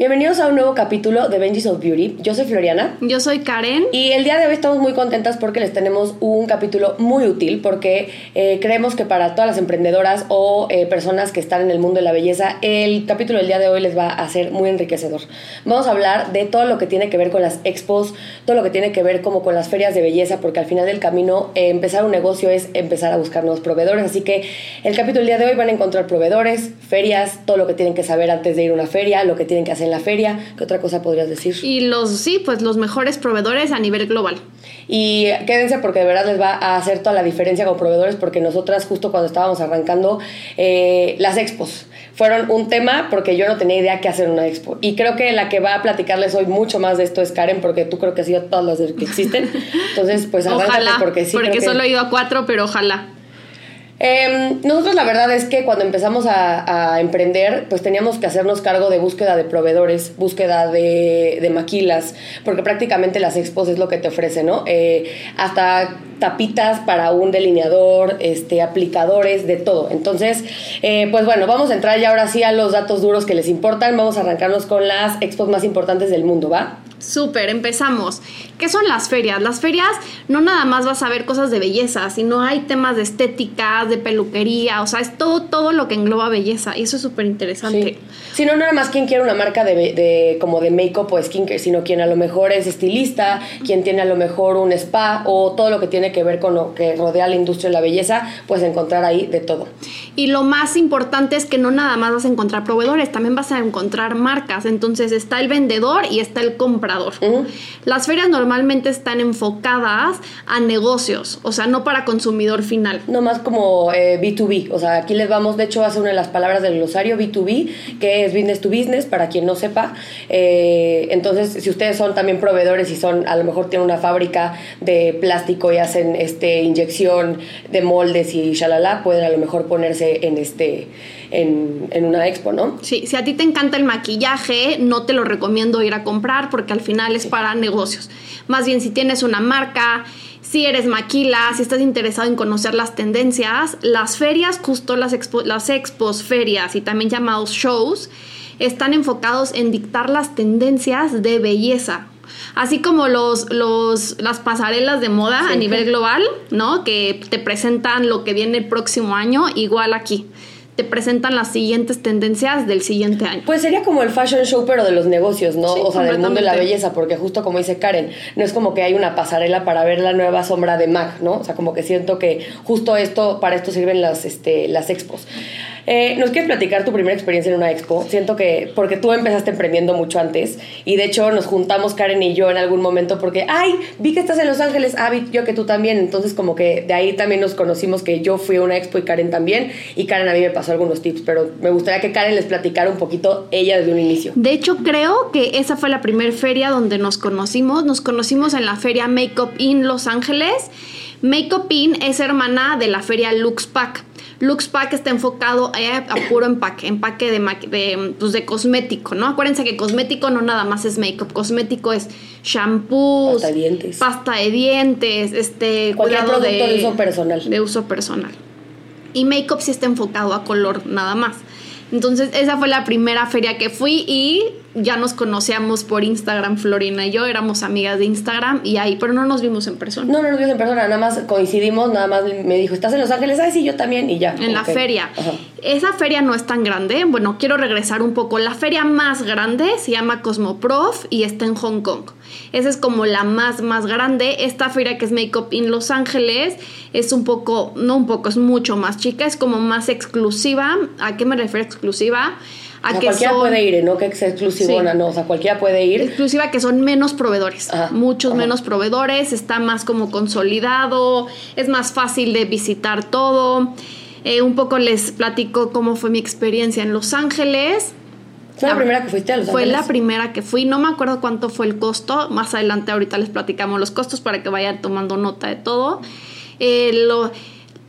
Bienvenidos a un nuevo capítulo de Benji's of Beauty. Yo soy Floriana. Yo soy Karen. Y el día de hoy estamos muy contentas porque les tenemos un capítulo muy útil porque eh, creemos que para todas las emprendedoras o eh, personas que están en el mundo de la belleza, el capítulo del día de hoy les va a ser muy enriquecedor. Vamos a hablar de todo lo que tiene que ver con las expos, todo lo que tiene que ver como con las ferias de belleza, porque al final del camino eh, empezar un negocio es empezar a buscar nuevos proveedores. Así que el capítulo del día de hoy van a encontrar proveedores, ferias, todo lo que tienen que saber antes de ir a una feria, lo que tienen que hacer la feria. ¿Qué otra cosa podrías decir? Y los, sí, pues los mejores proveedores a nivel global. Y quédense porque de verdad les va a hacer toda la diferencia como proveedores porque nosotras justo cuando estábamos arrancando eh, las expos fueron un tema porque yo no tenía idea qué hacer en una expo. Y creo que la que va a platicarles hoy mucho más de esto es Karen porque tú creo que has ido a todas las que existen. Entonces, pues ojalá, porque sí. Porque solo he ido a cuatro, pero ojalá. Em, nosotros la verdad es que cuando empezamos a, emprender, pues teníamos que hacernos cargo de búsqueda de proveedores, búsqueda de, maquilas, porque prácticamente las expos es lo que te ofrece, ¿no? Eh, hasta tapitas para un delineador, este, aplicadores, de todo. Entonces, eh, pues bueno, vamos a entrar ya ahora sí a los datos duros que les importan. Vamos a arrancarnos con las expos más importantes del mundo, ¿va? Súper, empezamos. ¿Qué son las ferias? Las ferias no nada más vas a ver cosas de belleza, sino hay temas de estética, de peluquería, o sea, es todo, todo lo que engloba belleza y eso es súper interesante. Sí. no nada más quien quiere una marca de, de como de make-up o skincare, sino quien a lo mejor es estilista, quien tiene a lo mejor un spa o todo lo que tiene que ver con lo que rodea la industria de la belleza, pues encontrar ahí de todo. Y lo más importante es que no nada más vas a encontrar proveedores, también vas a encontrar marcas. Entonces está el vendedor y está el comprador las ferias normalmente están enfocadas a negocios, o sea, no para consumidor final. No más como B2B, eh, o sea, aquí les vamos, de hecho, a hacer una de las palabras del glosario B2B, que es business to business, para quien no sepa. Eh, entonces, si ustedes son también proveedores y son, a lo mejor tienen una fábrica de plástico y hacen este inyección de moldes y shalala, pueden a lo mejor ponerse en este en, en, una expo, ¿no? Sí, si a ti te encanta el maquillaje, no te lo recomiendo ir a comprar porque al final es para negocios. Más bien, si tienes una marca, si eres maquila, si estás interesado en conocer las tendencias, las ferias, justo las, las expos, ferias y también llamados shows, están enfocados en dictar las tendencias de belleza. Así como los, los, las pasarelas de moda a nivel global, ¿no? Que te presentan lo que viene el próximo año, igual aquí presentan las siguientes tendencias del siguiente año. Pues sería como el fashion show, pero de los negocios, ¿no? o sea, del mundo de la belleza, porque justo como dice Karen, no es como que hay una pasarela para ver la nueva sombra de MAC, ¿no? O sea, como que siento que justo esto, para esto sirven las, este, las expos. Eh, ¿Nos quieres platicar tu primera experiencia en una expo? Siento que, porque tú empezaste emprendiendo mucho antes y de hecho nos juntamos Karen y yo en algún momento porque, ay, vi que estás en Los Ángeles, ah, vi yo que tú también, entonces como que de ahí también nos conocimos que yo fui a una expo y Karen también y Karen a mí me pasó algunos tips, pero me gustaría que Karen les platicara un poquito ella desde un inicio. De hecho, creo que esa fue la primera feria donde nos conocimos, nos conocimos en la feria Makeup in Los Ángeles. Makeup In es hermana de la feria Lux Pack. Lux Pack está enfocado a, puro empaque, empaque de, de, pues de cosmético, ¿no? Acuérdense que cosmético no nada más es makeup, cosmético es shampoo, pasta de dientes, pasta de dientes, este cuidado de, de uso personal. De uso personal. Y makeup sí está enfocado a color nada más. Entonces, esa fue la primera feria que fui y ya nos conocíamos por Instagram, Florina y yo, éramos amigas de Instagram y ahí, pero no nos vimos en persona. No, no nos vimos en persona, nada más coincidimos, nada más me dijo, ¿estás en Los Ángeles? Ay, sí, yo también y ya. En la feria. Esa feria no es tan grande, bueno, quiero regresar un poco. La feria más grande se llama Cosmoprof y está en Hong Kong. Esa es como la más, más grande. Esta feria que es Makeup in Los Ángeles es un poco, no un poco, es mucho más chica, es como más exclusiva. ¿A qué me refiero exclusiva? A que cualquiera puede ir, no que es exclusivona, no, o sea, cualquiera puede ir. Exclusiva que son menos proveedores, muchos menos proveedores, está más como consolidado, es más fácil de visitar todo. Eh, un poco les platico cómo fue mi experiencia en Los Ángeles. ¿Fue la, primera que fuiste a Los Ángeles? Fue la primera que fui. No me acuerdo cuánto fue el costo. Más adelante ahorita les platicamos los costos para que vayan tomando nota de todo. Eh, lo,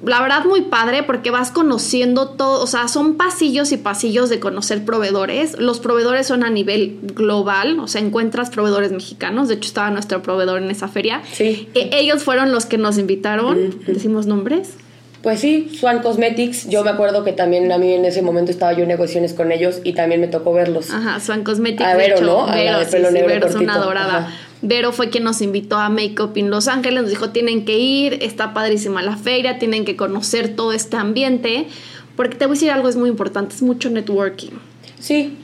la verdad muy padre porque vas conociendo todo, o sea, son pasillos y pasillos de conocer proveedores. Los proveedores son a nivel global, o sea, encuentras proveedores mexicanos. De hecho, estaba nuestro proveedor en esa feria. Sí. E, ellos fueron los que nos invitaron. ¿Decimos nombres? Pues sí, Swan Cosmetics. Yo me acuerdo que también a mí en ese momento estaba yo en negociaciones con ellos y también me tocó verlos. Ajá, Swan Cosmetics. A Vero, ¿no? A Vero, la de pelo sí, negro una adorada. Vero fue quien nos invitó a Make Up en Los Ángeles, nos dijo tienen que ir, está padrísima la feria, tienen que conocer todo este ambiente, porque te voy a decir algo, es muy importante, es mucho networking. Sí,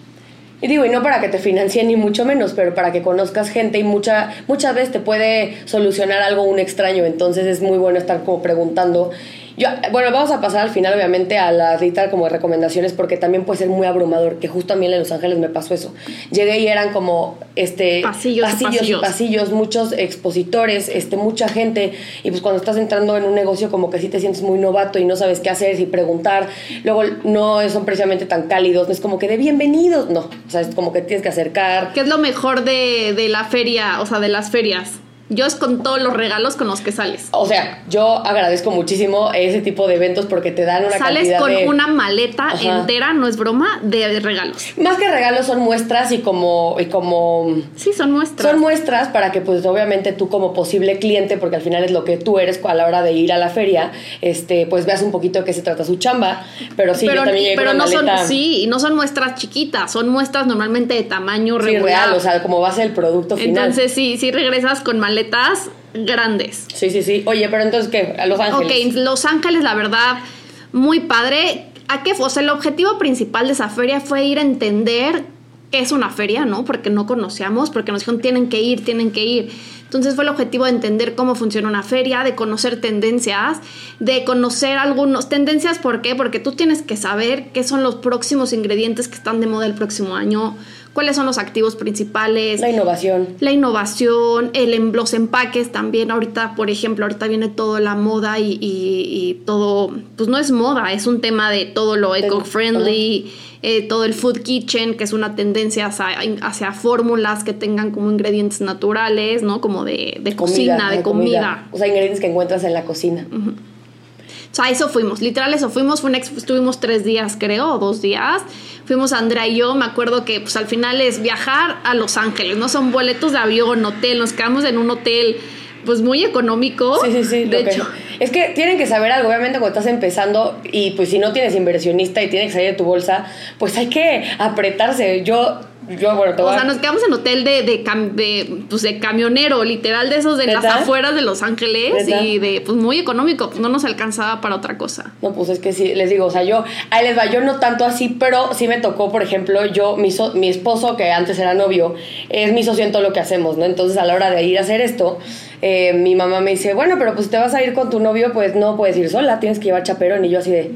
y digo, y no para que te financien ni mucho menos, pero para que conozcas gente y mucha, muchas veces te puede solucionar algo un extraño, entonces es muy bueno estar como preguntando yo, bueno, vamos a pasar al final, obviamente, a la lista como de recomendaciones, porque también puede ser muy abrumador, que justo a mí en Los Ángeles me pasó eso. Llegué y eran como este pasillos, pasillos, y pasillos, muchos expositores, este, mucha gente, y pues cuando estás entrando en un negocio como que sí te sientes muy novato y no sabes qué hacer, y preguntar, luego no son precisamente tan cálidos, no es como que de bienvenidos, no, o sea, es como que tienes que acercar. ¿Qué es lo mejor de, de la feria, o sea, de las ferias? Yo es con todos los regalos con los que sales. O sea, yo agradezco muchísimo ese tipo de eventos porque te dan una Sales con una maleta entera, no es broma, de regalos. Más que regalos son muestras y como y como Sí, son muestras. Son muestras para que pues obviamente tú como posible cliente, porque al final es lo que tú eres a la hora de ir a la feria, este pues veas un poquito de qué se trata su chamba, pero sí yo también pero no son sí, y no son muestras chiquitas, son muestras normalmente de tamaño sí, real, o sea, como va a ser el producto final. Entonces sí, sí regresas con maleta maletas grandes. Sí, sí, sí. Oye, pero entonces, ¿qué? A Los Ángeles. Ok, Los Ángeles, la verdad, muy padre. ¿A qué fue? O sea, el objetivo principal de esa feria fue ir a entender qué es una feria, ¿no? Porque no conocíamos, porque nos dijeron tienen que ir, tienen que ir. Entonces fue el objetivo de entender cómo funciona una feria, de conocer tendencias, de conocer algunos tendencias, ¿por qué? Porque tú tienes que saber qué son los próximos ingredientes que están de moda el próximo año, cuáles son los activos principales. La innovación. La innovación, el, em, los empaques también. Ahorita, por ejemplo, ahorita viene todo la moda y, todo, pues no es moda, es un tema de todo lo eco-friendly, eh, todo el food kitchen, que es una tendencia hacia, fórmulas que tengan como ingredientes naturales, ¿no? Como de, cocina, de, comida. O sea, ingredientes que encuentras en la cocina. O sea, eso fuimos, literal eso fuimos, fue estuvimos tres días creo, o dos días. Fuimos Andrea y yo, me acuerdo que pues al final es viajar a Los Ángeles, no son boletos de avión, hotel, nos quedamos en un hotel pues muy económico. Sí, sí, sí. De hecho. Es que tienen que saber algo, obviamente cuando estás empezando y pues si no tienes inversionista y tienes que salir de tu bolsa, pues hay que apretarse. Yo yo, bueno, o sea, nos quedamos en hotel de, de, de, pues de camionero, literal, de esos de las afueras de Los Ángeles y de, pues muy económico, pues no nos alcanzaba para otra cosa. No, pues es que sí, les digo, o sea, yo, ahí les va, yo no tanto así, pero sí me tocó, por ejemplo, yo, mi, mi esposo, que antes era novio, es mi socio en todo lo que hacemos, ¿no? Entonces, a la hora de ir a hacer esto, eh, mi mamá me dice, bueno, pero pues te vas a ir con tu novio, pues no puedes ir sola, tienes que llevar chaperón, y yo así de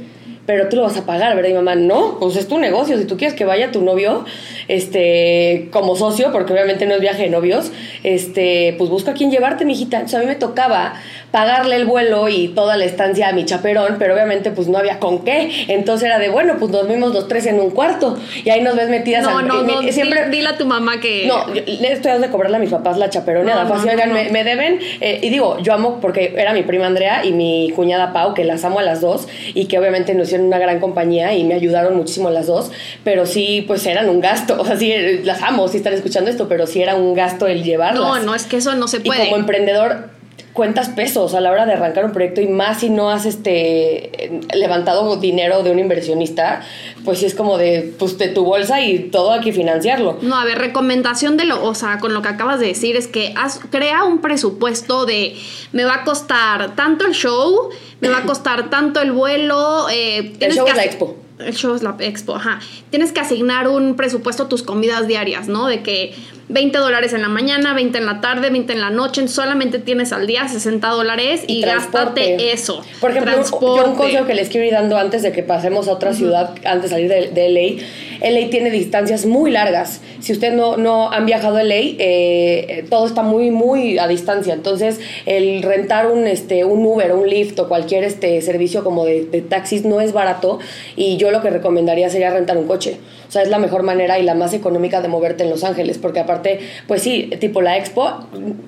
pero tú lo vas a pagar, ¿verdad? Y mamá, no, pues es tu negocio, si tú quieres que vaya tu novio, este, como socio, porque obviamente no es viaje de novios, este, pues busca a quién llevarte, mijita. Entonces a mí me tocaba pagarle el vuelo y toda la estancia a mi chaperón, pero obviamente pues no había con qué. Entonces era de, bueno, pues nos vimos los tres en un cuarto y ahí nos ves metidas. No, no, no, siempre, dile a tu mamá que... No, le estoy dando de cobrarle a mis papás la chaperoneada. No, oigan, me, deben, eh, y digo, yo amo porque era mi prima Andrea y mi cuñada Pau, que las amo a las dos y que obviamente nos hicieron una gran compañía y me ayudaron muchísimo las dos, pero sí, pues eran un gasto. O sea, sí, las amo si están escuchando esto, pero sí era un gasto el llevarlas. No, no, es que eso no se puede. Y como emprendedor cuentas pesos a la hora de arrancar un proyecto y más si no has este levantado dinero de un inversionista, pues sí es como de pues de tu bolsa y todo hay que financiarlo. No, a ver, recomendación de lo, o sea, con lo que acabas de decir es que crea un presupuesto de me va a costar tanto el show, me va a costar tanto el vuelo, eh, el show es la expo el show es la expo, ajá. Tienes que asignar un presupuesto a tus comidas diarias, ¿no? De que 20 dólares en la mañana, 20 en la tarde, 20 en la noche, solamente tienes al día 60 dólares y, gástate eso. Por ejemplo, yo un consejo que les quiero ir dando antes de que pasemos a otra ciudad, antes de salir de, de LA, LA tiene distancias muy largas. Si ustedes no, no han viajado a LA, eh, todo está muy, muy a distancia. Entonces, el rentar un, este, un Uber, un Lyft o cualquier este, servicio como de, taxis no es barato. Y yo yo lo que recomendaría sería rentar un coche. O sea, es la mejor manera y la más económica de moverte en Los Ángeles, porque aparte, pues sí, tipo la Expo,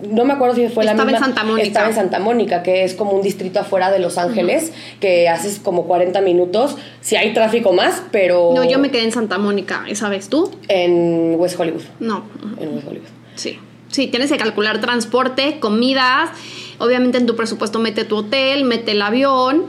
no me acuerdo si fue la misma. Estaba en Santa Mónica. Estaba en Santa Mónica, que es como un distrito afuera de Los Ángeles, que haces como 40 minutos. Si hay tráfico más, pero... No, yo me quedé en Santa Mónica, ¿esa vez tú? En West Hollywood. No. En West Hollywood. Sí. Sí, tienes que calcular transporte, comidas, obviamente en tu presupuesto mete tu hotel, mete el avión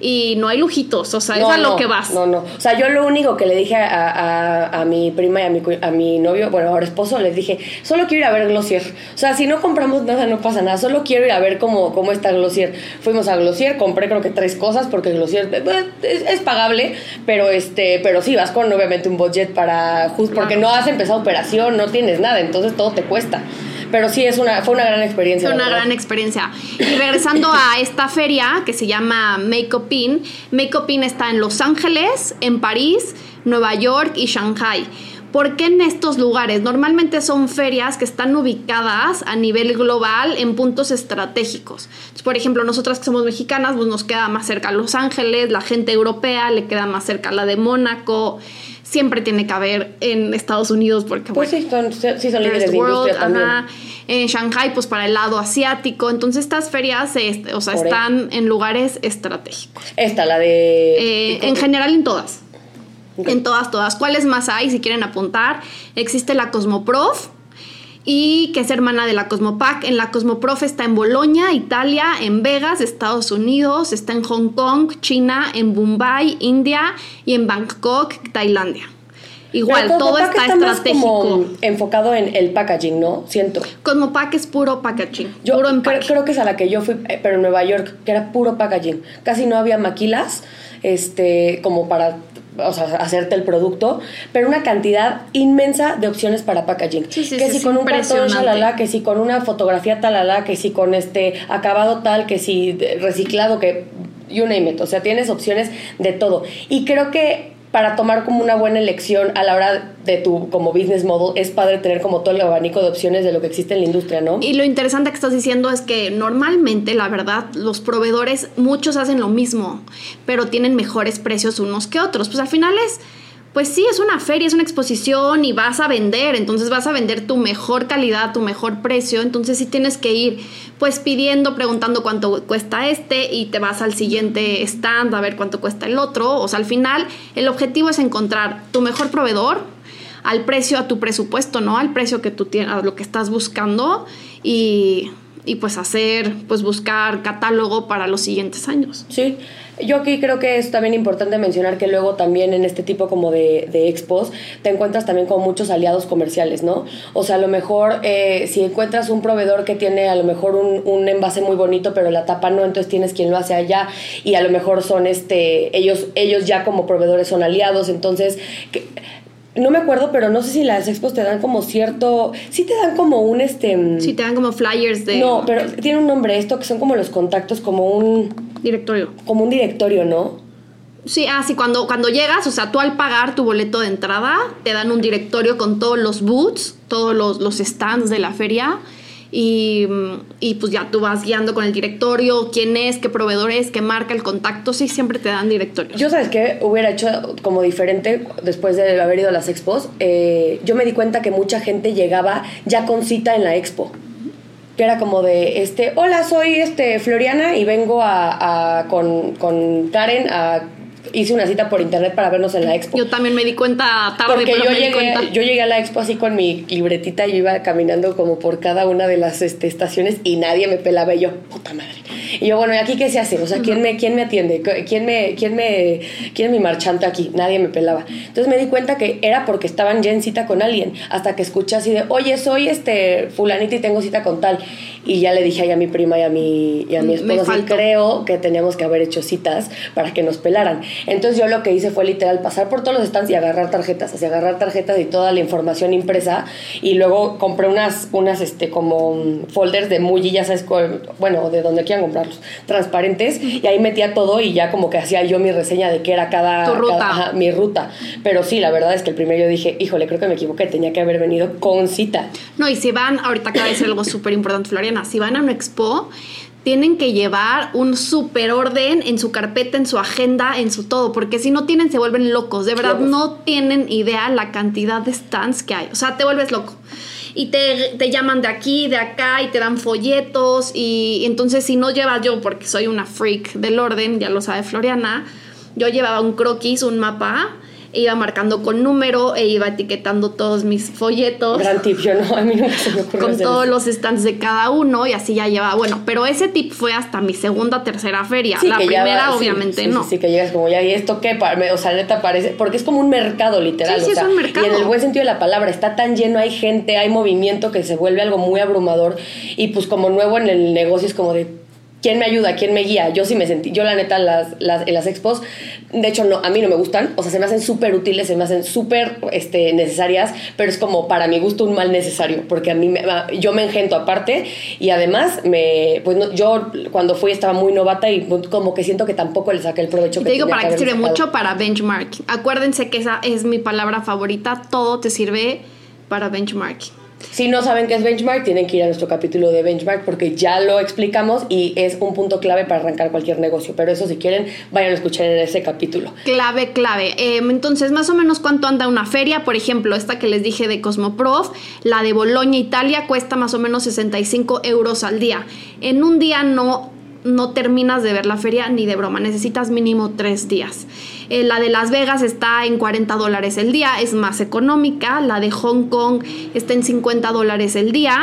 y no hay lujitos, o sea, es a lo que vas. No, no. O sea, yo lo único que le dije a, mi prima y a mi, a mi novio, bueno, ahora esposo, les dije, solo quiero ir a ver Glossier. O sea, si no compramos nada, no pasa nada. Solo quiero ir a ver cómo, cómo está Glossier. Fuimos a Glossier, compré creo que tres cosas, porque Glossier eh, es, pagable, pero este, pero sí, vas con obviamente un budget para, justo porque no has empezado operación, no tienes nada, entonces todo te cuesta. Pero sí, es una, fue una gran experiencia. Fue una gran experiencia. Y regresando a esta feria que se llama Make Up In, Make Up In está en Los Ángeles, en París, Nueva York y Shanghai. ¿Por qué en estos lugares? Normalmente son ferias que están ubicadas a nivel global en puntos estratégicos. por ejemplo, nosotras que somos mexicanas, pues nos queda más cerca Los Ángeles, la gente europea le queda más cerca la de Mónaco siempre tiene que haber en Estados Unidos porque pues sí, son, sí son líderes de industria también. En Shanghai, pues para el lado asiático. Entonces estas ferias, este, o sea, están en lugares estratégicos. Esta, la de... Eh, en general en todas. En todas, todas. ¿Cuáles más hay? Si quieren apuntar, existe la Cosmoprof, y que es hermana de la Cosmopac. En la Cosmoprof está en Bolonia, Italia, en Vegas, Estados Unidos, está en Hong Kong, China, en Mumbai, India y en Bangkok, Tailandia. Igual, todo está, estratégico. enfocado en el packaging, ¿no? Siento. Cosmopac es puro packaging. Yo puro creo, creo, que es a la que yo fui, eh, pero en Nueva York, que era puro packaging. Casi no había maquilas, este, como para o sea, hacerte el producto, pero una cantidad inmensa de opciones para packaging. que si con un cartón shalala, que si con una fotografía talala, que si con este acabado tal, que si reciclado, que you name it. O sea, tienes opciones de todo. Y creo que para tomar como una buena elección a la hora de tu como business model, es padre tener como todo el abanico de opciones de lo que existe en la industria, ¿no? Y lo interesante que estás diciendo es que normalmente, la verdad, los proveedores, muchos hacen lo mismo, pero tienen mejores precios unos que otros. Pues al final es pues sí, es una feria, es una exposición y vas a vender, entonces vas a vender tu mejor calidad, tu mejor precio, entonces sí tienes que ir pues pidiendo, preguntando cuánto cuesta este y te vas al siguiente stand a ver cuánto cuesta el otro, o sea, al final el objetivo es encontrar tu mejor proveedor al precio, a tu presupuesto, ¿no? Al precio que tú tienes, a lo que estás buscando y, y pues hacer, pues buscar catálogo para los siguientes años. Sí. Yo aquí creo que es también importante mencionar que luego también en este tipo como de, de expos te encuentras también con muchos aliados comerciales, ¿no? O sea, a lo mejor eh, si encuentras un proveedor que tiene a lo mejor un, un, envase muy bonito, pero la tapa no, entonces tienes quien lo hace allá y a lo mejor son este, ellos, ellos ya como proveedores son aliados, entonces... Que, no me acuerdo, pero no sé si las expos te dan como cierto. Sí te dan como un este. Mm, sí, te dan como flyers de. No, pero tiene un nombre esto que son como los contactos, como un. Directorio. Como un directorio, ¿no? Sí, ah, sí, cuando, cuando llegas, o sea, tú al pagar tu boleto de entrada, te dan un directorio con todos los booths, todos los, los stands de la feria y, y, pues ya tú vas guiando con el directorio, quién es, qué proveedor es, qué marca, el contacto, sí, siempre te dan directorios. Yo sabes que hubiera hecho como diferente después de haber ido a las expos, eh, yo me di cuenta que mucha gente llegaba ya con cita en la expo que era como de este hola soy este Floriana y vengo a, a con, con Karen a hice una cita por internet para vernos en la expo. Yo también me di cuenta tarde, Porque yo, llegué, yo llegué a la expo así con mi libretita y iba caminando como por cada una de las este, estaciones y nadie me pelaba y yo, puta madre. Y yo, bueno, ¿y aquí qué se hace? O sea, ¿quién me, quién me atiende? ¿Quién, me, quién, me, ¿Quién es mi marchante aquí? Nadie me pelaba. Entonces me di cuenta que era porque estaban ya en cita con alguien, hasta que escuché así de, oye, soy este fulanita y tengo cita con tal. Y ya le dije ahí a mi prima y a mi, y a mi esposa, y creo que teníamos que haber hecho citas para que nos pelaran. Entonces yo lo que hice fue literal pasar por todos los stands y agarrar tarjetas, así agarrar tarjetas y toda la información impresa y luego compré unas, unas este, como folders de muy, ya sabes, bueno, de donde quieran comprarlos, transparentes y ahí metía todo y ya como que hacía yo mi reseña de qué era cada, ruta. mi ruta. Pero sí, la verdad es que el primero yo dije, híjole, creo que me equivoqué, tenía que haber venido con cita. No, y si van, ahorita acaba de decir algo súper importante, Floriana, si van a una expo, tienen que llevar un super orden en su carpeta, en su agenda, en su todo, porque si no tienen se vuelven locos, de verdad no tienen idea la cantidad de stands que hay, o sea, te vuelves loco. Y te, te llaman de aquí, de acá, y te dan folletos, y entonces si no llevas yo, porque soy una freak del orden, ya lo sabe Floriana, yo llevaba un croquis, un mapa, iba marcando con número e iba etiquetando todos mis folletos. Gran tip, yo no, a mí nunca se me ocurrió Con todos los stands de cada uno y así ya llevaba. Bueno, pero ese tip fue hasta mi segunda, tercera feria. la primera, obviamente, no. Sí, que llegas como ya, ¿y esto qué? O sea, neta parece. Porque es como un mercado, literal. Sí, es un mercado. Y en el buen sentido de la palabra, está tan lleno, hay gente, hay movimiento que se vuelve algo muy abrumador. Y pues como nuevo en el negocio es como de ¿quién me ayuda? ¿Quién me guía? Yo sí me sentí, yo la neta las, las, en las expos, de hecho no, a mí no me gustan, o sea, se me hacen súper útiles, se me hacen súper este, necesarias, pero es como para mi gusto un mal necesario, porque a mí me, yo me engento aparte y además me, pues yo cuando fui estaba muy novata y como que siento que tampoco le saqué el provecho. te digo para qué sirve mucho para benchmarking. Acuérdense que esa es mi palabra favorita, todo te sirve para benchmarking. Si no saben qué es benchmark, tienen que ir a nuestro capítulo de benchmark porque ya lo explicamos y es un punto clave para arrancar cualquier negocio. Pero eso si quieren, vayan a escuchar en ese capítulo. Clave, clave. Em, entonces, más o menos cuánto anda una feria. Por ejemplo, esta que les dije de Cosmoprof, la de Boloña, Italia, cuesta más o menos 65 euros al día. En un día no no terminas de ver la feria ni de broma, necesitas mínimo tres días. Eh, la de Las Vegas está en 40 dólares el día, es más económica. La de Hong Kong está en 50 dólares el día.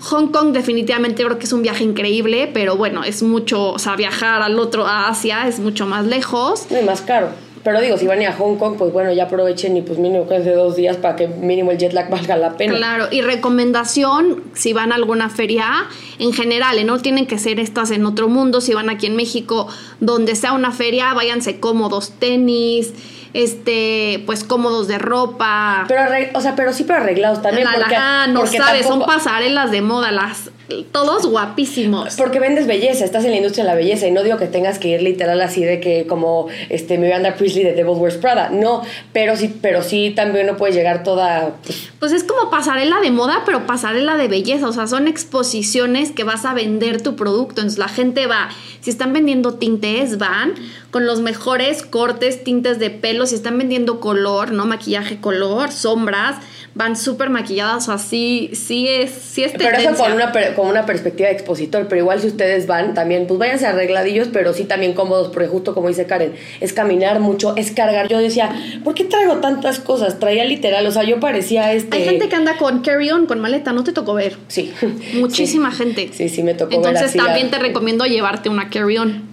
Hong Kong definitivamente creo que es un viaje increíble, pero bueno, es mucho, o sea, viajar al otro, a Asia, es mucho más lejos. Es más caro. Pero digo, si van a Hong Kong, pues bueno, ya aprovechen y pues mínimo que es de dos días para que mínimo el jet lag valga la pena. Claro, y recomendación, si van a alguna feria, en general, ¿eh? no tienen que ser estas en otro mundo, si van aquí en México, donde sea una feria, váyanse cómodos, tenis, este, pues cómodos de ropa. Pero, o sea, pero sí, pero arreglados también. porque, no sabes, son pasarelas de moda, las todos guapísimos. Porque vendes belleza, estás en la industria de la belleza y no digo que tengas que ir literal así de que como este Miranda Priestley de Devil's Wears Prada, no, pero sí, pero sí también no puedes llegar toda pues, pues es como pasarela de moda, pero pasarela de belleza, o sea, son exposiciones que vas a vender tu producto, entonces la gente va, si están vendiendo tintes, van con los mejores cortes, tintes de pelo, si están vendiendo color, no maquillaje color, sombras, van súper maquilladas o así, sí es, sí es Pero eso con una, con una perspectiva de expositor, pero igual si ustedes van también, pues váyanse arregladillos, pero sí también cómodos, porque justo como dice Karen, es caminar mucho, es cargar. Yo decía, ¿por qué traigo tantas cosas? Traía literal, o sea, yo parecía este... Hay gente que anda con carry-on, con maleta, ¿no te tocó ver? Sí. Muchísima gente. Sí, sí, me tocó Entonces, ver Entonces también te recomiendo llevarte una carry-on.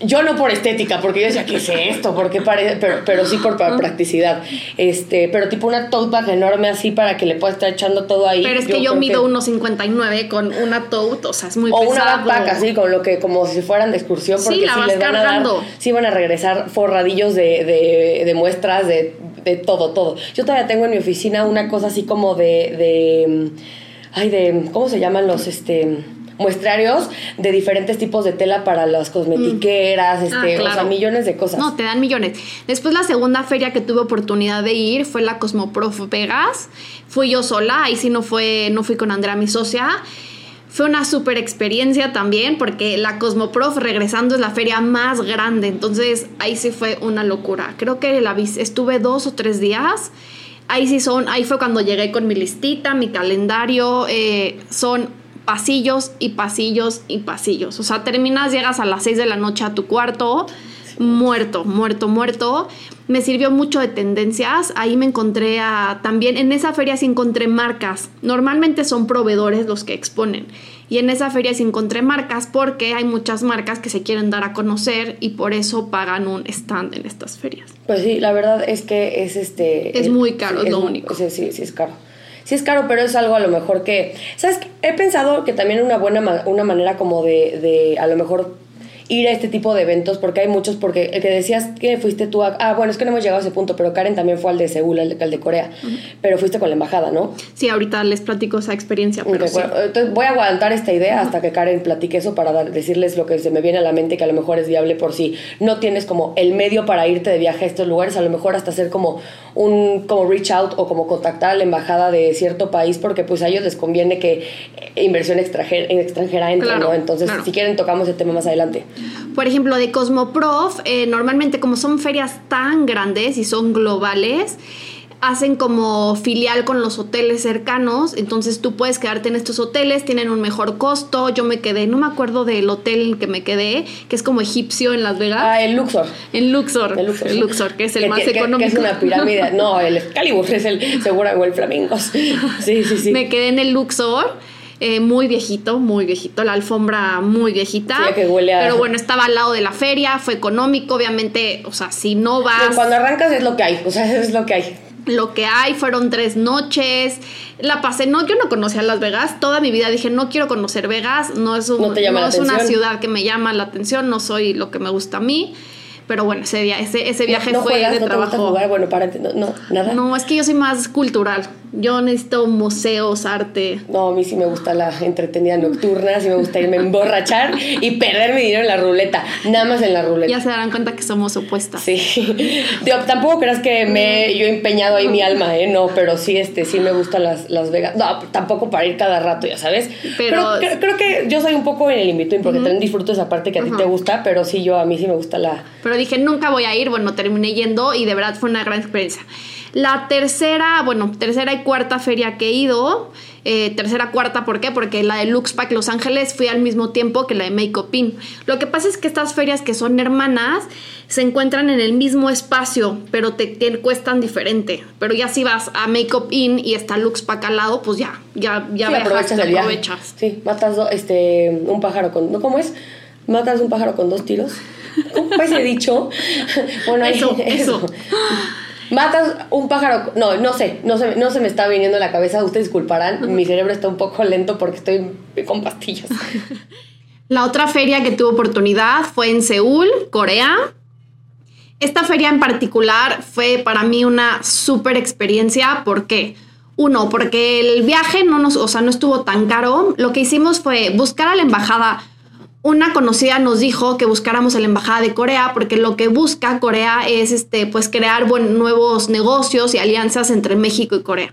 Yo no por estética, porque yo decía, ¿qué es esto? Porque parece, pero, pero sí por practicidad. Este, pero tipo una tote bag enorme así para que le puedas estar echando todo ahí. Pero es que yo, mido unos 1.59 con una tote, o sea, es muy o pesado. Una backpack así, con lo que, como si fueran de excursión, porque sí, les van a dar, sí van a regresar forradillos de, de, de muestras, de, de, todo, todo. Yo todavía tengo en mi oficina una cosa así como de, de ay, de, ¿cómo se llaman los, este muestrarios de diferentes tipos de tela para las cosmetiqueras, mm. este, ah, o sea, millones de cosas. No, te dan millones. Después la segunda feria que tuve oportunidad de ir fue la Cosmoprof Vegas. Fui yo sola, ahí sí no fue, no fui con Andrea, mi socia. Fue una super experiencia también porque la Cosmoprof regresando es la feria más grande, entonces ahí sí fue una locura. Creo que la estuve dos o tres días. Ahí sí son, ahí fue cuando llegué con mi listita, mi calendario. Eh, son pasillos y pasillos y pasillos. O sea, terminas, llegas a las 6 de la noche a tu cuarto, muerto, muerto, muerto. Me sirvió mucho de tendencias. Ahí me encontré a, también, en esa feria sí encontré marcas. Normalmente son proveedores los que exponen. Y en esa feria sí encontré marcas porque hay muchas marcas que se quieren dar a conocer y por eso pagan un stand en estas ferias. Pues sí, la verdad es que es este... Es muy caro, es, lo único. Sí, sí, sí, es caro sí es caro, pero es algo a lo mejor que, ¿sabes? He pensado que también una buena una manera como de, de a lo mejor ir a este tipo de eventos, porque hay muchos, porque el que decías que fuiste tú a... Ah, bueno, es que no hemos llegado a ese punto, pero Karen también fue al de Seúl, al, de Corea, pero fuiste con la embajada, ¿no? Sí, ahorita les platico esa experiencia. Pero Entonces voy a aguantar esta idea hasta que Karen platique eso para decirles lo que se me viene a la mente, que a lo mejor es viable por si no tienes como el medio para irte de viaje a estos lugares, a lo mejor hasta hacer como un como reach out o como contactar a la embajada de cierto país, porque pues a ellos les conviene que inversión extranjera, extranjera entre, ¿no? Entonces, si quieren, tocamos el tema más adelante. Por ejemplo, de Cosmoprof, eh, normalmente como son ferias tan grandes y son globales, hacen como filial con los hoteles cercanos, entonces tú puedes quedarte en estos hoteles, tienen un mejor costo. Yo me quedé, no me acuerdo del hotel en que me quedé, que es como egipcio en Las Vegas. Ah, el Luxor. En Luxor. El Luxor, que es el más económico. Que es una pirámide. no, el Excalibur es el seguro o el Flamingos. Sí, sí, sí. Me quedé en el Luxor. Eh, muy viejito, muy viejito, la alfombra muy viejita. Sí, que huele a... Pero bueno, estaba al lado de la feria, fue económico, obviamente, o sea, si no vas... cuando arrancas es lo que hay, o sea, es lo que hay lo que hay fueron tres noches. La pasé, no, yo no conocía Las Vegas. Toda mi vida dije, no quiero conocer Vegas. No es, un, no es una ciudad que me llama la atención. No soy lo que me gusta a mí. Pero bueno, ese, día, ese, ese viaje fue de trabajo. Bueno, para no, nada. No, es que yo soy más cultural. Yo necesito museos, arte. No, a mí sí me gusta la entretenida nocturna, sí me gusta irme a emborrachar y perder mi dinero en la ruleta. Nada más en la ruleta. Ya se darán cuenta que somos opuestas. Sí. tampoco creas que me yo he empeñado ahí mi alma, ¿eh? No, pero sí, este, sí me gustan las, las Vegas. No, tampoco para ir cada rato, ya sabes. Pero, creo, que yo soy un poco en el invito porque también disfruto esa parte que a ti te gusta, pero sí, yo a mí sí me gusta la. Pero dije, nunca voy a ir. Bueno, terminé yendo y de verdad fue una gran experiencia. La tercera, bueno, tercera y cuarta feria que he ido, eh, tercera, cuarta, ¿por qué? Porque la de Luxpack Los Ángeles fui al mismo tiempo que la de Make Up In. Lo que pasa es que estas ferias que son hermanas se encuentran en el mismo espacio, pero te, cuestan diferente. Pero ya si vas a Make Up In y está Luxpack al lado, pues ya, ya, ya aprovechas, aprovechas. Sí, matas este, un pájaro con... ¿no? ¿Cómo es? Matas un pájaro con dos tiros. ¿Cómo he dicho? bueno, eso. eso. Matas un pájaro. No, no sé, no se, no se me está viniendo a la cabeza. Ustedes disculparán, mi cerebro está un poco lento porque estoy con pastillas. La otra feria que tuve oportunidad fue en Seúl, Corea. Esta feria en particular fue para mí una súper experiencia. ¿Por qué? Uno, porque el viaje no nos, o sea, no estuvo tan caro. Lo que hicimos fue buscar a la embajada una conocida nos dijo que buscáramos la embajada de Corea porque lo que busca Corea es este pues crear nuevos negocios y alianzas entre México y Corea.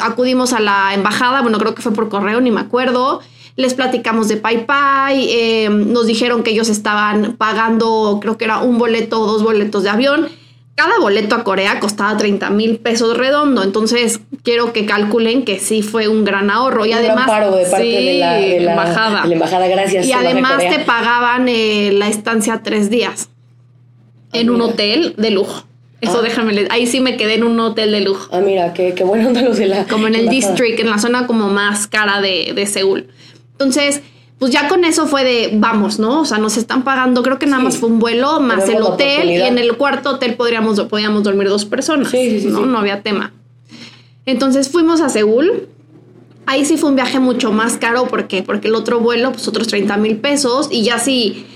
Acudimos a la embajada, bueno, creo que fue por correo, ni me acuerdo. Les platicamos de PayPay, eh, nos dijeron que ellos estaban pagando, creo que era un boleto o dos boletos de avión cada boleto a Corea costaba 30 mil pesos redondo, entonces quiero que calculen que sí fue un gran ahorro y además de parte de, la, embajada. la embajada, gracias. Y además te pagaban eh, la estancia tres días en un hotel de lujo. Eso ah. déjame, ahí sí me quedé en un hotel de lujo. Ah, mira, qué, qué bueno de la. Como en el district, en la zona como más cara de, de Seúl. Entonces, pues ya con eso fue de vamos, ¿no? O sea, nos están pagando, creo que nada más fue un vuelo más el hotel y en el cuarto hotel podríamos, podíamos dormir dos personas. Sí, sí, ¿no? no había tema. Entonces fuimos a Seúl. Ahí sí fue un viaje mucho más caro. ¿Por qué? Porque el otro vuelo, pues otros 30 mil pesos. Y ya si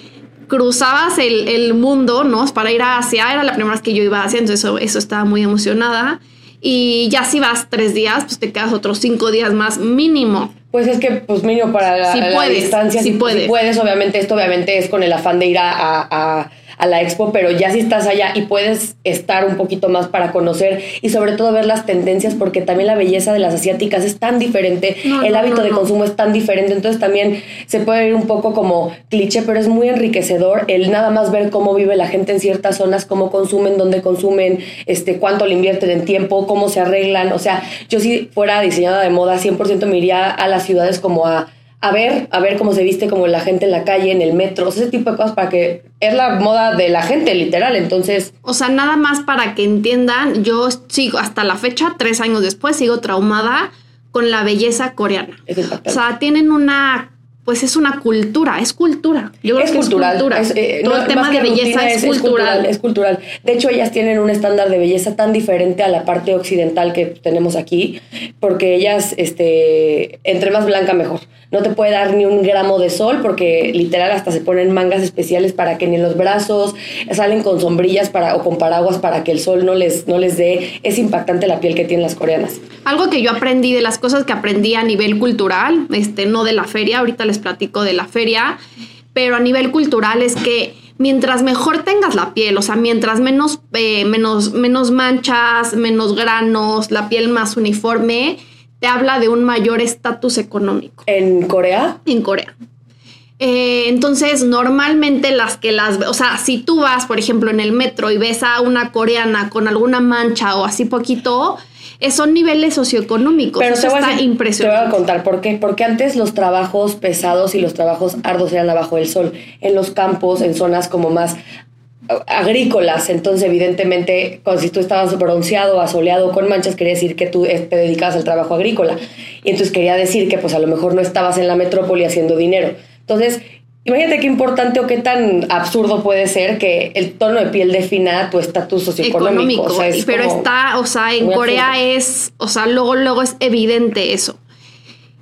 cruzabas el, el, mundo, ¿no? Para ir a Asia, era la primera vez que yo iba a Asia, entonces eso, eso estaba muy emocionada. Y ya si vas tres días, pues te quedas otros cinco días más mínimo. Pues es que, pues mínimo para la, distancia, si, puedes. puedes, obviamente, esto obviamente es con el afán de ir a a la expo, pero ya si estás allá y puedes estar un poquito más para conocer y sobre todo ver las tendencias, porque también la belleza de las asiáticas es tan diferente, el hábito de consumo es tan diferente, entonces también se puede ir un poco como cliché, pero es muy enriquecedor el nada más ver cómo vive la gente en ciertas zonas, cómo consumen, dónde consumen, este, cuánto le invierten en tiempo, cómo se arreglan, o sea, yo si fuera diseñada de moda, 100% me iría a las ciudades como a a ver, a ver cómo se viste como la gente en la calle, en el metro, ese tipo de cosas para que es la moda de la gente, literal, entonces... O sea, nada más para que entiendan, yo sigo hasta la fecha, tres años después, sigo traumada con la belleza coreana. o sea, tienen una pues es una cultura, es cultura. Yo creo es que cultural. es cultura. Eh, Todo el tema de belleza es, cultural. Es cultural. De hecho, ellas tienen un estándar de belleza tan diferente a la parte occidental que tenemos aquí, porque ellas, este, entre más blanca mejor. No te puede dar ni un gramo de sol, porque literal hasta se ponen mangas especiales para que ni los brazos salen con sombrillas para, o con paraguas para que el sol no les, no les dé. Es impactante la piel que tienen las coreanas. Algo que yo aprendí de las cosas que aprendí a nivel cultural, este, no de la feria, ahorita les platico de la feria, pero a nivel cultural es que mientras mejor tengas la piel, o sea, mientras menos, eh, menos, menos manchas, menos granos, la piel más uniforme, te habla de un mayor estatus económico. ¿En Corea? En Corea. Eh, entonces, normalmente las que las, o sea, si tú vas, por ejemplo, en el metro y ves a una coreana con alguna mancha o así poquito, son niveles socioeconómicos. Pero Eso está impresionante. Te voy a contar por qué. Porque antes los trabajos pesados y los trabajos arduos eran abajo del sol, en los campos, en zonas como más agrícolas, entonces evidentemente cuando si tú estabas bronceado, asoleado con manchas, quería decir que tú te dedicabas al trabajo agrícola. Y entonces quería decir que pues a lo mejor no estabas en la metrópoli haciendo dinero. Entonces, Imagínate qué importante o qué tan absurdo puede ser que el tono de piel defina tu estatus socioeconómico. pero está, o sea, en Corea es, o sea, luego, luego es evidente eso.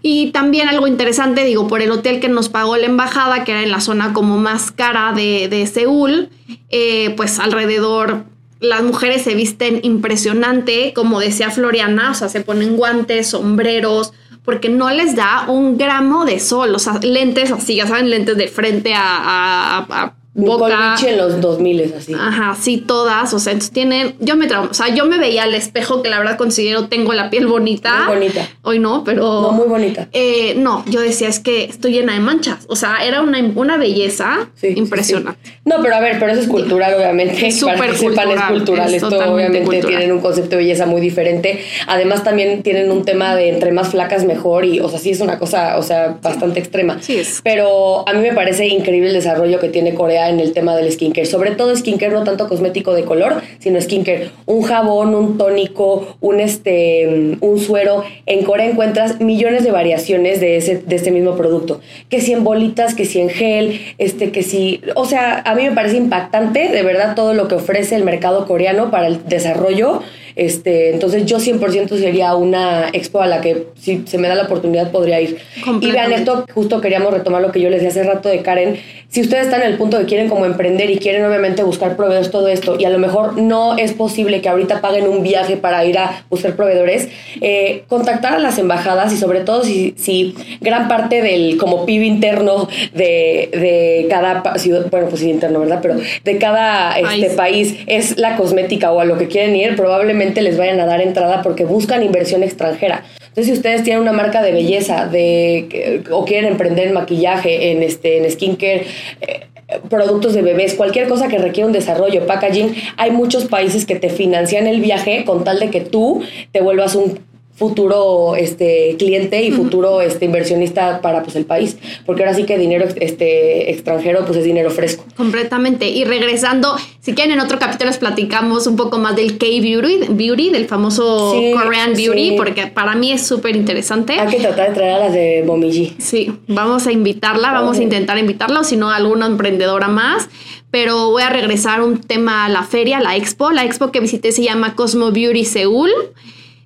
Y también algo interesante, digo, por el hotel que nos pagó la embajada, que era en la zona como más cara de, de Seúl, eh, pues alrededor las mujeres se visten impresionante, como decía Floriana, o sea, se ponen guantes, sombreros, porque no les da un gramo de sol, o sea, lentes así, ya saben, lentes de frente a, a Boca. en los 2000 así. Ajá, sí, todas. O sea, entonces tienen. Yo me o sea, yo me veía al espejo que la verdad considero tengo la piel bonita. Muy bonita. Hoy no, pero. No, muy bonita. Eh, no, yo decía, es que estoy llena de manchas. O sea, era una, una belleza impresionante. No, pero a ver, pero eso es cultural, obviamente. Es Para que sepan, es cultural. Esto obviamente tienen un concepto de belleza muy diferente. Además, también tienen un tema de entre más flacas mejor. Y, o sea, sí es una cosa, o sea, bastante extrema. Sí es. Pero a mí me parece increíble el desarrollo que tiene Corea en el tema del skincare. Sobre todo skincare, no tanto cosmético de color, sino skincare. Un jabón, un tónico, un, este, un suero. En Corea encuentras millones de variaciones de, ese, de este mismo producto. Que si en bolitas, que si en gel, este, que si... O sea, a mí me parece impactante, de verdad, todo lo que ofrece el mercado coreano para el desarrollo este, entonces yo 100% sería una expo a la que si se me da la oportunidad podría ir. Y vean esto, justo queríamos retomar lo que yo les decía hace rato de Karen. Si ustedes están en el punto de quieren como emprender y quieren obviamente buscar proveedores, todo esto, y a lo mejor no es posible que ahorita paguen un viaje para ir a buscar proveedores, eh, contactar a las embajadas y sobre todo si, si gran parte del como PIB interno de, de cada bueno, pues interno, ¿verdad? Pero de cada este, país es la cosmética o a lo que quieren ir, probablemente les vayan a dar entrada porque buscan inversión extranjera. Entonces, si ustedes tienen una marca de belleza de, o quieren emprender en maquillaje, en, este, en skincare, eh, productos de bebés, cualquier cosa que requiera un desarrollo, packaging, hay muchos países que te financian el viaje con tal de que tú te vuelvas un futuro este cliente y futuro este inversionista para pues el país. Porque ahora sí que dinero este extranjero pues es dinero fresco. Completamente. Y regresando si quieren en otro capítulo les platicamos un poco más del K beauty beauty del famoso Korean beauty porque para mí es súper interesante hay que tratar de traer a las de Momiji. Sí vamos a invitarla vamos a intentar invitarla o si no alguna emprendedora más. Pero voy a regresar un tema a la feria la expo. La expo que visité se llama Cosmo Beauty Seúl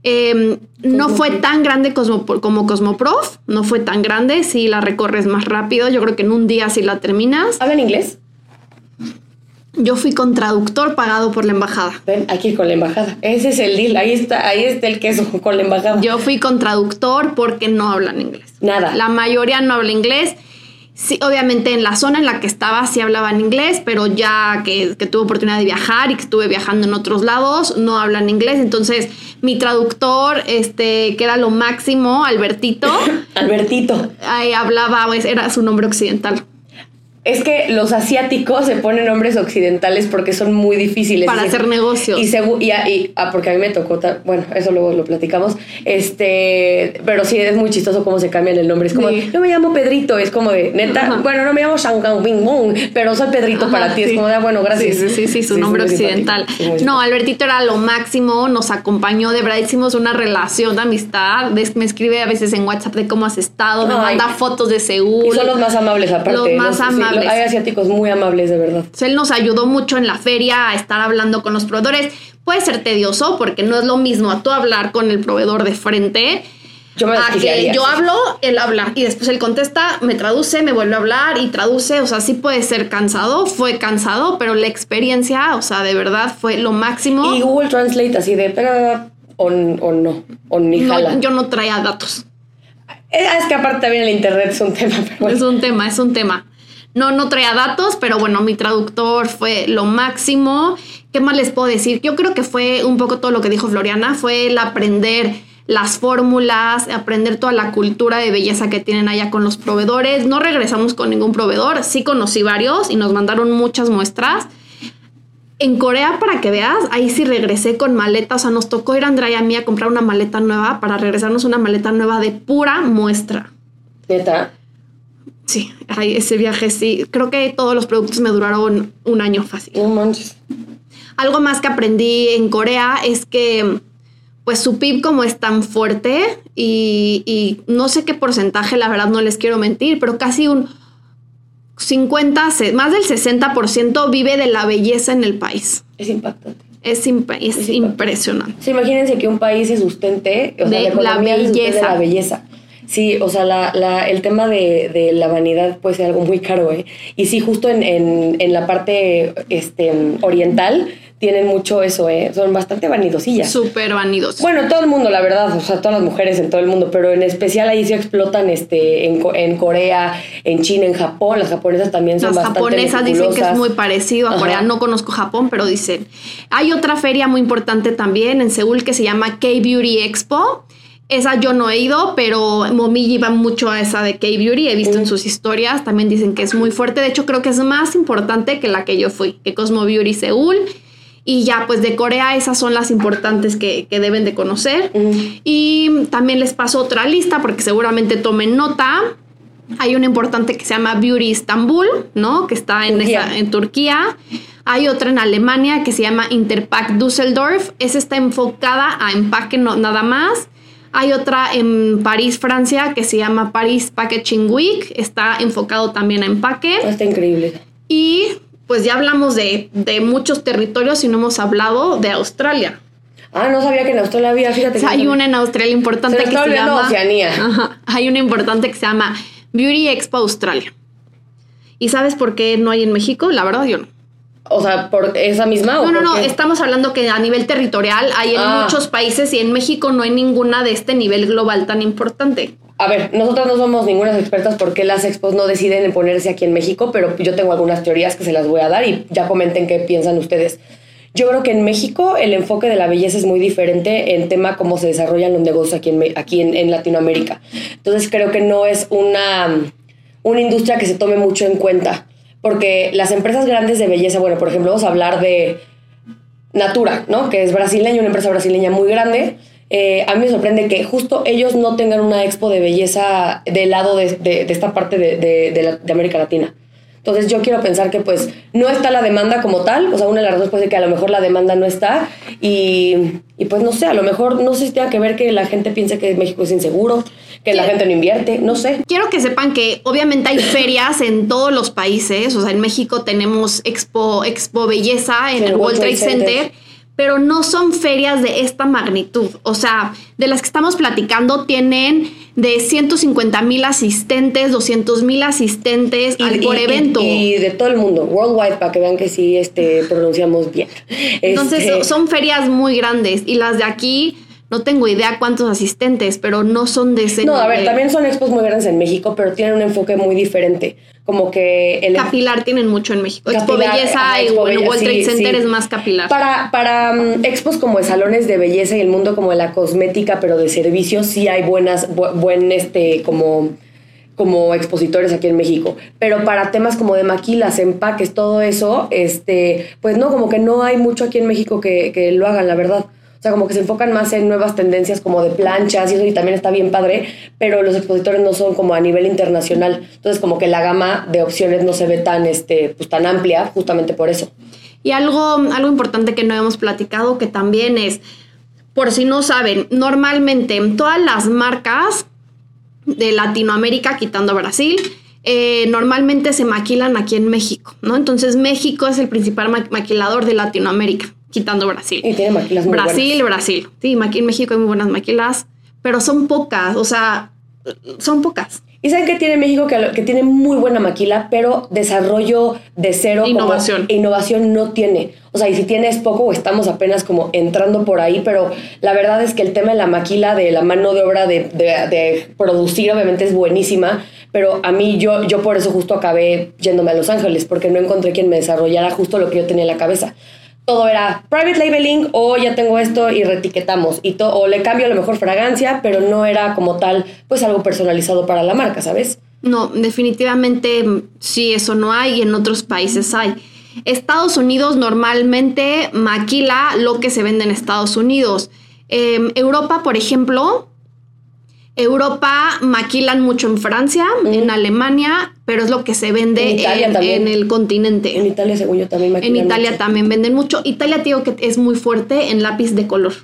Em, no fue tan grande como, como Cosmoprof, no fue tan grande, si la recorres más rápido, yo creo que en un día si la terminas. ¿Hablan inglés? Yo fui con traductor pagado por la embajada. Ven, aquí con la embajada. Ese es el deal, ahí está, ahí está el queso con la embajada. Yo fui con traductor porque no hablan inglés. Nada. La mayoría no habla inglés. Sí, obviamente en la zona en la que estaba sí hablaban inglés, pero ya que, que, tuve oportunidad de viajar y que estuve viajando en otros lados, no hablan inglés. Entonces, mi traductor, este, que era lo máximo, Albertito. Albertito. Ahí hablaba, pues, era su nombre occidental. Es que los asiáticos se ponen nombres occidentales porque son muy difíciles. Para hacer negocios. Y, y, ah, porque a mí me tocó, bueno, eso luego lo platicamos, este, pero sí es muy chistoso cómo se cambian el nombre. Es como, yo me llamo Pedrito, es como de, neta, bueno, no me llamo Shang Bing Bong, pero soy Pedrito para ti. Es como de, ah, bueno, gracias. Sí, sí, sí, su nombre occidental. no, Albertito era lo máximo, nos acompañó, de verdad hicimos una relación de amistad. Me escribe a veces en WhatsApp de cómo has estado, me manda fotos de Seúl. Y son los más amables aparte. Los más amables hay asiáticos muy amables, de verdad. él nos ayudó mucho en la feria a estar hablando con los proveedores. Puede ser tedioso porque no es lo mismo a tú hablar con el proveedor de frente. Yo me a que yo hablo, él habla y después él contesta, me traduce, me vuelve a hablar y traduce, o sea, sí puede ser cansado, fue cansado, pero la experiencia, o sea, de verdad fue lo máximo. Y Google Translate así de, pero, o, no, o ni no, Yo no traía datos. Eh, es que aparte también el internet es un tema. Es un tema, es un tema. No, no traía datos, pero bueno, mi traductor fue lo máximo. ¿Qué más les puedo decir? Yo creo que fue un poco todo lo que dijo Floriana, fue el aprender las fórmulas, aprender toda la cultura de belleza que tienen allá con los proveedores. No regresamos con ningún proveedor, sí conocí varios y nos mandaron muchas muestras. En Corea, para que veas, ahí sí regresé con maletas. O sea, nos tocó ir a Andrea y a mí a comprar una maleta nueva para regresarnos una maleta nueva de pura muestra. ¿Neta? Sí, ese viaje sí. Creo que todos los productos me duraron un año fácil. No manches. Algo más que aprendí en Corea es que, pues su PIB como es tan fuerte y, no sé qué porcentaje, la verdad no les quiero mentir, pero casi un 50, más del 60% vive de la belleza en el país. Es impactante. Es, es, impresionante. imagínense que un país se sustente de, la belleza. de la belleza. Sí, o sea, la, la, el tema de, de, la vanidad puede ser algo muy caro, ¿eh? Y sí, justo en, en, en la parte este, oriental tienen mucho eso, ¿eh? Son bastante vanidosillas. Súper vanidos. Bueno, todo el mundo, la verdad, o sea, todas las mujeres en todo el mundo, pero en especial ahí sí explotan este, en, en Corea, en China, en Japón. Las japonesas también son bastante Las japonesas dicen que es muy parecido a Corea. No conozco Japón, pero dicen. Hay otra feria muy importante también en Seúl que se llama K-Beauty Expo esa yo no he ido, pero Momiji va mucho a esa de K-Beauty. He visto en sus historias, también dicen que es muy fuerte. De hecho, creo que es más importante que la que yo fui, que Cosmo Beauty Seúl. Y ya, pues de Corea esas son las importantes que, deben de conocer. Y también les paso otra lista porque seguramente tomen nota. Hay una importante que se llama Beauty Istanbul, ¿no? Que está en, en Turquía. Hay otra en Alemania que se llama Interpack Düsseldorf. Esa está enfocada a empaque no, nada más. Hay otra en París, Francia, que se llama Paris Packaging Week. Está enfocado también a empaque. Está increíble. Y pues ya hablamos de, muchos territorios y no hemos hablado de Australia. Ah, no sabía que en Australia había, fíjate. hay una en Australia importante que se llama... Oceanía. hay una importante que se llama Beauty Expo Australia. ¿Y sabes por qué no hay en México? La verdad, yo no. O sea, por esa misma. No, no, no. Estamos hablando que a nivel territorial hay en ah. muchos países y en México no hay ninguna de este nivel global tan importante. A ver, nosotros no somos ninguna expertas porque las expos no deciden en ponerse aquí en México, pero yo tengo algunas teorías que se las voy a dar y ya comenten qué piensan ustedes. Yo creo que en México el enfoque de la belleza es muy diferente en tema cómo se desarrollan los negocios aquí en, aquí en Latinoamérica. Entonces creo que no es una, una industria que se tome mucho en cuenta porque las empresas grandes de belleza, bueno, por ejemplo, vamos a hablar de Natura, ¿no? Que es brasileña, una empresa brasileña muy grande. Eh, a mí me sorprende que justo ellos no tengan una expo de belleza del lado de, de, esta parte de, de América Latina. Entonces yo quiero pensar que pues no está la demanda como tal, o sea, una de las razones puede ser que a lo mejor la demanda no está y, y, pues no sé, a lo mejor no sé si tenga que ver que la gente piense que México es inseguro, que la gente no invierte, no sé. Quiero que sepan que obviamente hay ferias en todos los países, o sea, en México tenemos Expo, Expo Belleza en el, World Trade, Center pero no son ferias de esta magnitud. O sea, de las que estamos platicando tienen de 150 mil asistentes, 200 mil asistentes por evento. Y, de todo el mundo, worldwide, para que vean que sí este, pronunciamos bien. Entonces este, son ferias muy grandes y las de aquí no tengo idea cuántos asistentes, pero no son de ese No, a ver, también son expos muy grandes en México, pero tienen un enfoque muy diferente. Como que el capilar tienen mucho en México. Expo Belleza y World Trade Center es más capilar. Para, para mm, expos como de salones de belleza y el mundo como de la cosmética, pero de servicios, sí hay buenas, buen este, como como expositores aquí en México. Pero para temas como de maquilas, empaques, todo eso, este, pues no, como que no hay mucho aquí en México que, que lo hagan, la verdad. O sea, como que se enfocan más en nuevas tendencias como de planchas y eso, y también está bien padre, pero los expositores no son como a nivel internacional. Entonces, como que la gama de opciones no se ve tan, este, pues, tan amplia, justamente por eso. Y algo, algo importante que no hemos platicado, que también es, por si no saben, normalmente en todas las marcas de Latinoamérica, quitando Brasil, eh, normalmente se maquilan aquí en México, ¿no? Entonces México es el principal maquilador de Latinoamérica, quitando Brasil. Y tiene maquilas muy Brasil, Brasil. Sí, en México hay muy buenas maquilas, pero son pocas, o sea, son pocas. Y saben que tiene México que, que, tiene muy buena maquila, pero desarrollo de cero. Innovación. innovación no tiene. O sea, y si tiene es poco o estamos apenas como entrando por ahí, pero la verdad es que el tema de la maquila, de la mano de obra, de, de, producir, obviamente es buenísima, pero a mí yo, yo por eso justo acabé yéndome a Los Ángeles, porque no encontré quien me desarrollara justo lo que yo tenía en la cabeza todo era private labeling o ya tengo esto y retiquetamos y o le cambio a lo mejor fragancia, pero no era como tal pues algo personalizado para la marca, ¿sabes? No, definitivamente sí, eso no hay y en otros países hay. Estados Unidos normalmente maquila lo que se vende en Estados Unidos. Em, Europa, por ejemplo, Europa maquilan mucho en Francia, en Alemania, pero es lo que se vende en, el continente. En Italia, según yo, también maquilan En Italia también venden mucho. Italia, digo que es muy fuerte en lápiz de color.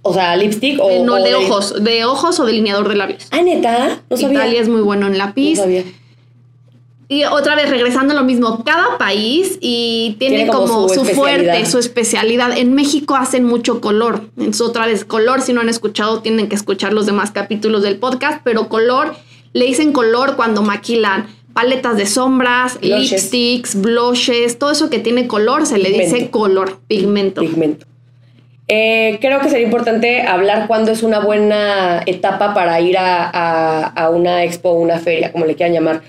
O sea, lipstick o. Eh, no, de, ojos. De ojos o delineador de labios. Ah, neta. No sabía. Italia es muy bueno en lápiz. No sabía. Y otra vez, regresando a lo mismo, cada país y tiene, como, su, fuerte, su especialidad. En México hacen mucho color. Entonces, otra vez, color, si no han escuchado, tienen que escuchar los demás capítulos del podcast, pero color, le dicen color cuando maquilan paletas de sombras, lipsticks, blushes, todo eso que tiene color se le dice color, pigmento. Pigmento. Eh, creo que sería importante hablar cuándo es una buena etapa para ir a, a, a una expo o una feria, como le quieran llamar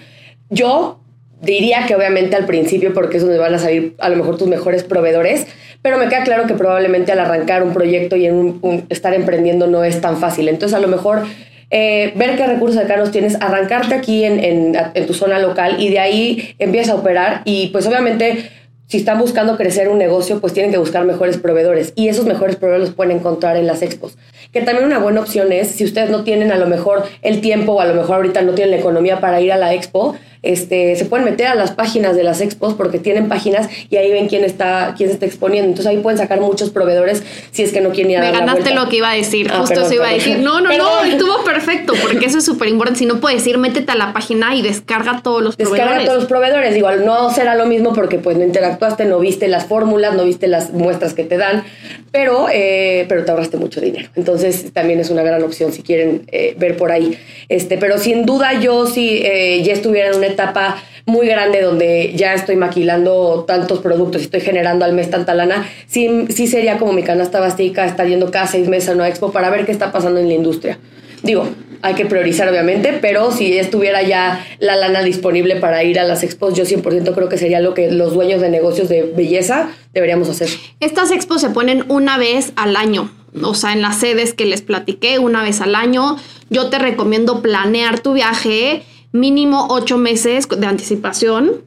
yo diría que obviamente al principio porque es donde van a salir a lo mejor tus mejores proveedores, pero me queda claro que probablemente al arrancar un proyecto y en estar emprendiendo no es tan fácil. Entonces a lo mejor eh, ver qué recursos cercanos tienes, arrancarte aquí en, en, tu zona local y de ahí empiezas a operar y pues obviamente si están buscando crecer un negocio, pues tienen que buscar mejores proveedores y esos mejores proveedores los pueden encontrar en las expos. Que también una buena opción es, si ustedes no tienen a lo mejor el tiempo o a lo mejor ahorita no tienen la economía para ir a la expo, este, se pueden meter a las páginas de las expos porque tienen páginas y ahí ven quién está, quién se está exponiendo. Entonces ahí pueden sacar muchos proveedores si es que no quieren ir a Me ganaste lo que iba a decir, ah, justo eso iba a decir. No, no, no, estuvo perfecto porque eso es súper importante. Si no puedes ir, métete a la página y descarga todos los proveedores. Descarga todos los proveedores. Igual no será lo mismo porque pues no interactuaste, no viste las fórmulas, no viste las muestras que te dan, pero, eh, pero te ahorraste mucho dinero. Entonces también es una gran opción si quieren eh, ver por ahí. Este, pero sin duda yo si eh, ya estuviera en una etapa muy grande donde ya estoy maquilando tantos productos y estoy generando al mes tanta lana, sí, sí sería como mi canasta básica estar yendo cada seis meses a una expo para ver qué está pasando en la industria. Digo, hay que priorizar obviamente, pero si estuviera ya la lana disponible para ir a las expos, yo 100% creo que sería lo que los dueños de negocios de belleza deberíamos hacer. Estas expos se ponen una vez al año, o sea, en las sedes que les platiqué, una vez al año. Yo te recomiendo planear tu viaje mínimo ocho meses de anticipación.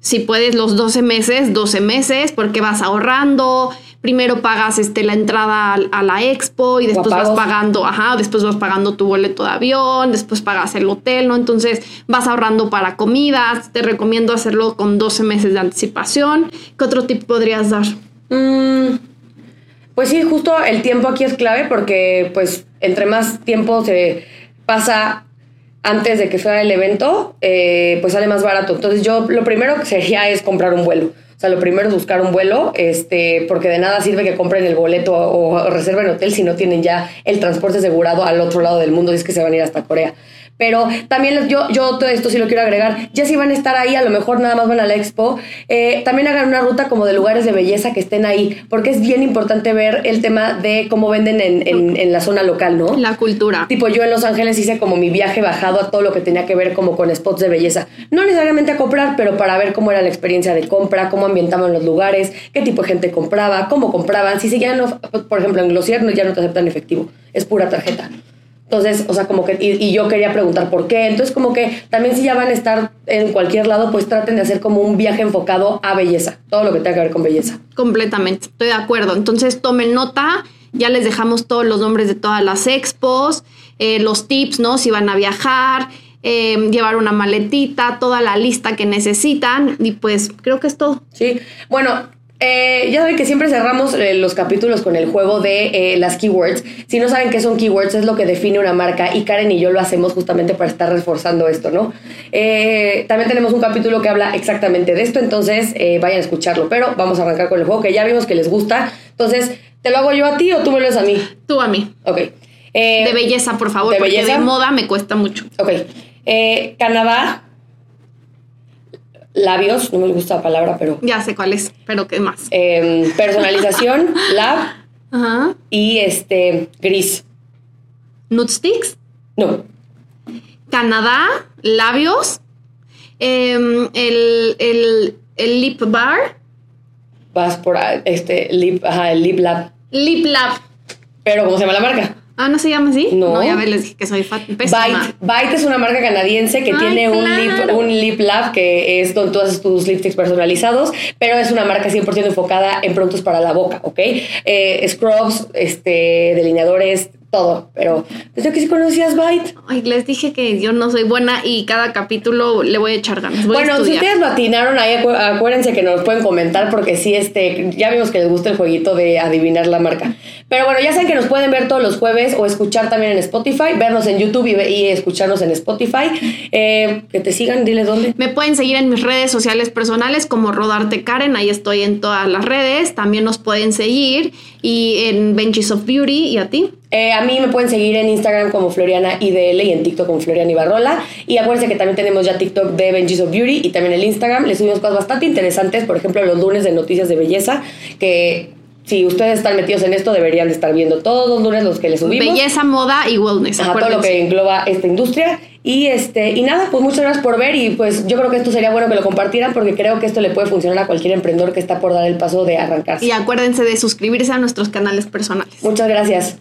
Si puedes los 12 meses, 12 meses, porque vas ahorrando. Primero pagas este, la entrada a, la expo y después vas pagando, ajá, después vas pagando tu boleto de avión, después pagas el hotel, ¿no? Entonces vas ahorrando para comidas. Te recomiendo hacerlo con 12 meses de anticipación. ¿Qué otro tip podrías dar? Mm, pues sí, justo el tiempo aquí es clave porque pues entre más tiempo se pasa antes de que fuera el evento, eh, pues sale más barato. Entonces yo lo primero que sería es comprar un vuelo. O sea, lo primero es buscar un vuelo, este, porque de nada sirve que compren el boleto o, reserven hotel si no tienen ya el transporte asegurado al otro lado del mundo, si es que se van a ir hasta Corea. Pero también yo, yo todo esto sí lo quiero agregar. Ya si van a estar ahí, a lo mejor nada más van a la expo, eh, también hagan una ruta como de lugares de belleza que estén ahí, porque es bien importante ver el tema de cómo venden en, en, en, la zona local, ¿no? La cultura. Tipo, yo en Los Ángeles hice como mi viaje bajado a todo lo que tenía que ver como con spots de belleza. No necesariamente a comprar, pero para ver cómo era la experiencia de compra, cómo ambientaban los lugares, qué tipo de gente compraba, cómo compraban. Si seguían, por ejemplo, en Glossier ya no te aceptan efectivo, es pura tarjeta. Entonces, o sea, como que, y, yo quería preguntar por qué. Entonces, como que también si ya van a estar en cualquier lado, pues traten de hacer como un viaje enfocado a belleza, todo lo que tenga que ver con belleza. Completamente, estoy de acuerdo. Entonces, tomen nota, ya les dejamos todos los nombres de todas las expos, eh, los tips, ¿no? Si van a viajar, eh, llevar una maletita, toda la lista que necesitan, y pues creo que es todo. Sí, bueno, eh, ya saben que siempre cerramos eh, los capítulos con el juego de eh, las keywords. Si no saben qué son keywords, es lo que define una marca y Karen y yo lo hacemos justamente para estar reforzando esto, ¿no? también tenemos un capítulo que habla exactamente de esto, entonces vayan a escucharlo. Pero vamos a arrancar con el juego que ya vimos que les gusta. Entonces, ¿te lo hago yo a ti o tú me lo haces a mí? Tú a mí. Ok. de belleza, por favor, de porque belleza? de moda me cuesta mucho. Ok. Canadá, labios, no me gusta la palabra, pero... Ya sé cuál es, pero ¿qué más? Em, personalización, lab Ajá. y este gris. ¿Nutsticks? No. Canadá, labios, em, el, el, lip bar. Vas por este lip, ajá, el lip lab. Lip lab. Pero ¿cómo se llama la marca? Ah, ¿no se llama así? No. ya ves, les dije que soy fat, Byte. Byte es una marca canadiense que tiene un, lip, un lip lab que es donde tú haces tus lipsticks personalizados, pero es una marca 100% enfocada en productos para la boca, ¿ok? Eh, scrubs, este, delineadores, todo, pero desde que sí conocías Byte. Ay, les dije que yo no soy buena y cada capítulo le voy a echar ganas. bueno, si ustedes lo atinaron ahí, acuérdense que nos pueden comentar porque sí, este, ya vimos que les gusta el jueguito de adivinar la marca. Pero bueno, ya saben que nos pueden ver todos los jueves o escuchar también en Spotify, vernos en YouTube y, escucharnos en Spotify. Eh, que te sigan, diles dónde. Me pueden seguir en mis redes sociales personales como Rodarte Karen, ahí estoy en todas las redes. También nos pueden seguir y en Benches of Beauty y a ti. Eh, a mí me pueden seguir en Instagram como Floriana IDL y en TikTok como Floriana Ibarrola. Y acuérdense que también tenemos ya TikTok de Benji's of Beauty y también el Instagram. Les subimos cosas bastante interesantes, por ejemplo, los lunes de noticias de belleza, que si ustedes están metidos en esto, deberían de estar viendo todos los lunes los que les subimos. Belleza, moda y wellness. Ajá, todo lo que engloba esta industria. Y este, y nada, pues muchas gracias por ver. Y pues yo creo que esto sería bueno que lo compartieran porque creo que esto le puede funcionar a cualquier emprendedor que está por dar el paso de arrancarse. Y acuérdense de suscribirse a nuestros canales personales. Muchas gracias.